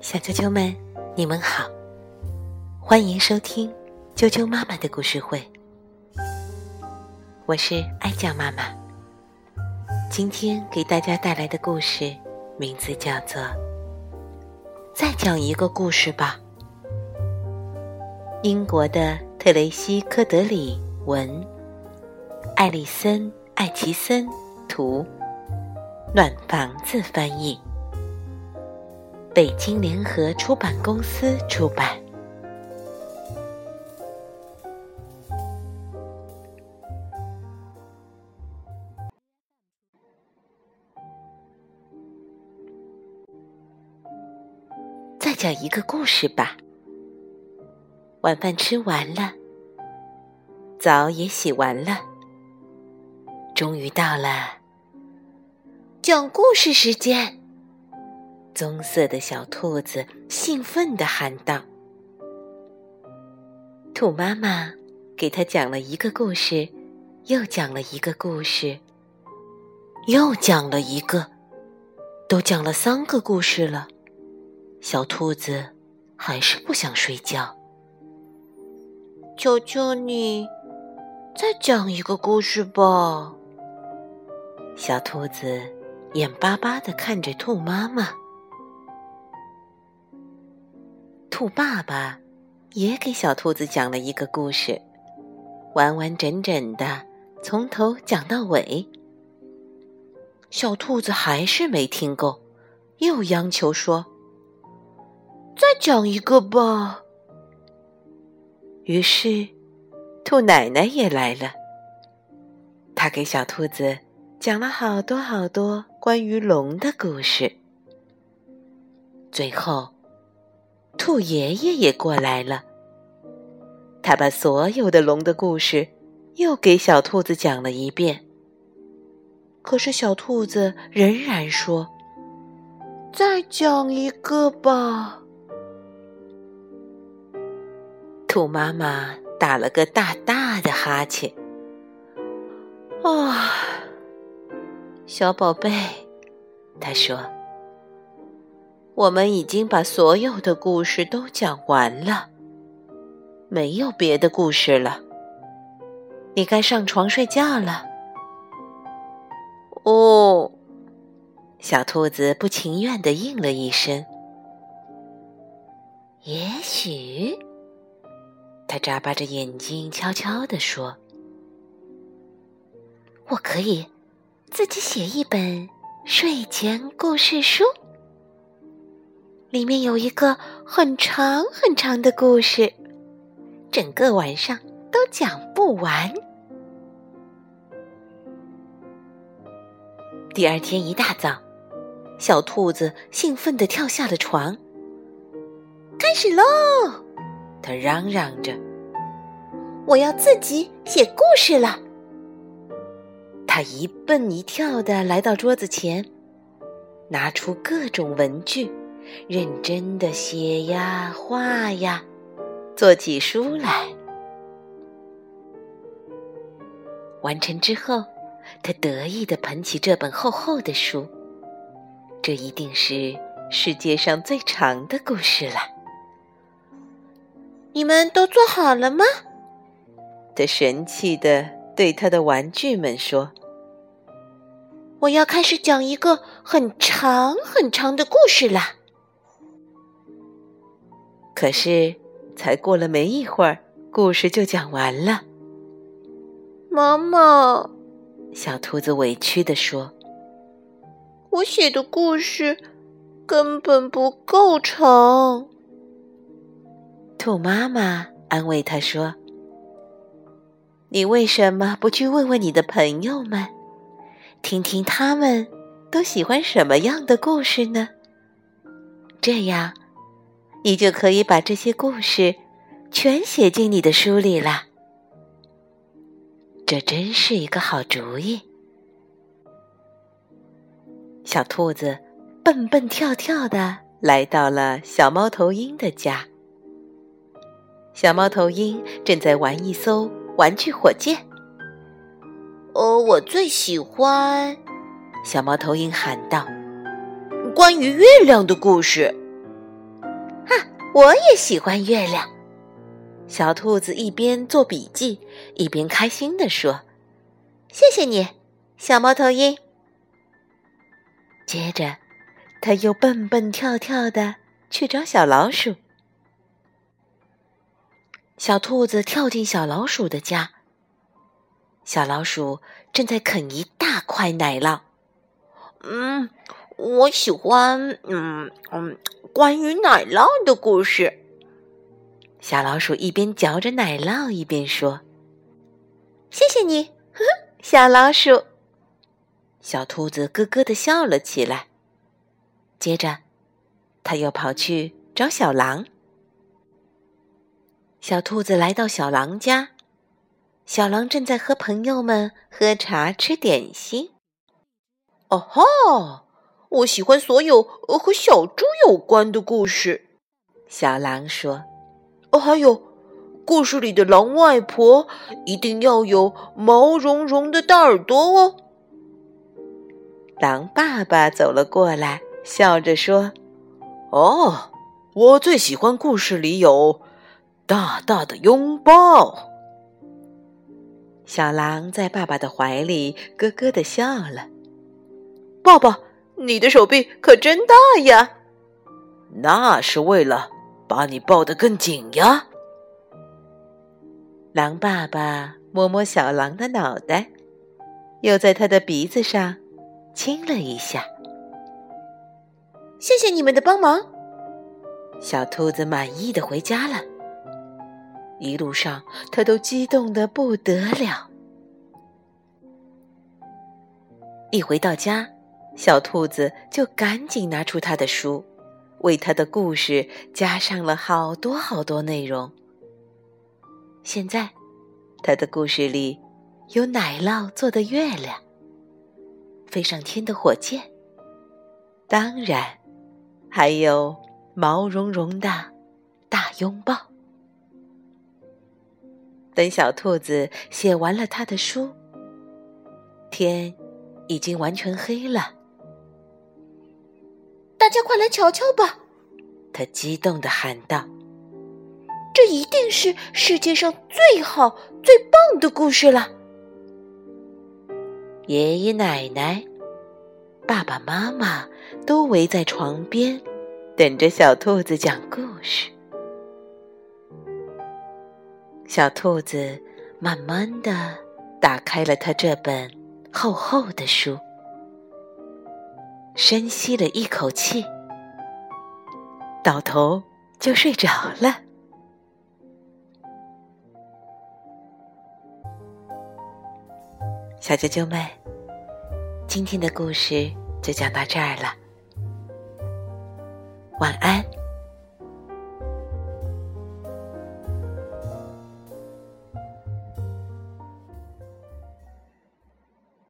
小啾啾们，你们好，欢迎收听啾啾妈妈的故事会。我是爱酱妈妈，今天给大家带来的故事名字叫做《再讲一个故事吧》。英国的特雷西·科德里文，艾丽森·艾奇森图，暖房子翻译。北京联合出版公司出版。再讲一个故事吧。晚饭吃完了，澡也洗完了，终于到了讲故事时间。棕色的小兔子兴奋地喊道：“兔妈妈给他讲了一个故事，又讲了一个故事，又讲了一个，都讲了三个故事了。小兔子还是不想睡觉。求求你，再讲一个故事吧。”小兔子眼巴巴地看着兔妈妈。兔爸爸也给小兔子讲了一个故事，完完整整的从头讲到尾。小兔子还是没听够，又央求说：“再讲一个吧。”于是，兔奶奶也来了，她给小兔子讲了好多好多关于龙的故事。最后。兔爷爷也过来了，他把所有的龙的故事又给小兔子讲了一遍。可是小兔子仍然说：“再讲一个吧。”兔妈妈打了个大大的哈欠。啊，小宝贝，他说。我们已经把所有的故事都讲完了，没有别的故事了。你该上床睡觉了。哦，小兔子不情愿的应了一声。也许，他眨巴着眼睛，悄悄地说：“我可以自己写一本睡前故事书。”里面有一个很长很长的故事，整个晚上都讲不完。第二天一大早，小兔子兴奋地跳下了床。开始喽！它嚷嚷着：“我要自己写故事了。”它一蹦一跳的来到桌子前，拿出各种文具。认真的写呀，画呀，做起书来。完成之后，他得意地捧起这本厚厚的书，这一定是世界上最长的故事了。你们都做好了吗？他神气地对他的玩具们说：“我要开始讲一个很长很长的故事了。”可是，才过了没一会儿，故事就讲完了。妈妈，小兔子委屈地说：“我写的故事根本不够长。”兔妈妈安慰他说：“你为什么不去问问你的朋友们，听听他们都喜欢什么样的故事呢？这样。”你就可以把这些故事全写进你的书里了。这真是一个好主意。小兔子蹦蹦跳跳的来到了小猫头鹰的家。小猫头鹰正在玩一艘玩具火箭。哦，我最喜欢！小猫头鹰喊道：“关于月亮的故事。我也喜欢月亮。小兔子一边做笔记，一边开心地说：“谢谢你，小猫头鹰。”接着，它又蹦蹦跳跳的去找小老鼠。小兔子跳进小老鼠的家，小老鼠正在啃一大块奶酪。嗯，我喜欢嗯嗯关于奶酪的故事。小老鼠一边嚼着奶酪，一边说：“谢谢你，呵呵，小老鼠。”小兔子咯咯的笑了起来。接着，他又跑去找小狼。小兔子来到小狼家，小狼正在和朋友们喝茶吃点心。哦哈！我喜欢所有和小猪有关的故事。小狼说：“哦，还有，故事里的狼外婆一定要有毛茸茸的大耳朵哦。”狼爸爸走了过来，笑着说：“哦，我最喜欢故事里有。”大大的拥抱，小狼在爸爸的怀里咯咯的笑了。爸爸，你的手臂可真大呀！那是为了把你抱得更紧呀。狼爸爸摸摸小狼的脑袋，又在他的鼻子上亲了一下。谢谢你们的帮忙，小兔子满意的回家了。一路上，他都激动的不得了。一回到家，小兔子就赶紧拿出他的书，为他的故事加上了好多好多内容。现在，他的故事里有奶酪做的月亮，飞上天的火箭，当然还有毛茸茸的大拥抱。等小兔子写完了他的书，天已经完全黑了。大家快来瞧瞧吧！他激动的喊道：“这一定是世界上最好、最棒的故事了！”爷爷奶奶、爸爸妈妈都围在床边，等着小兔子讲故事。小兔子慢慢的打开了他这本厚厚的书，深吸了一口气，倒头就睡着了。小啾啾们，今天的故事就讲到这儿了，晚安。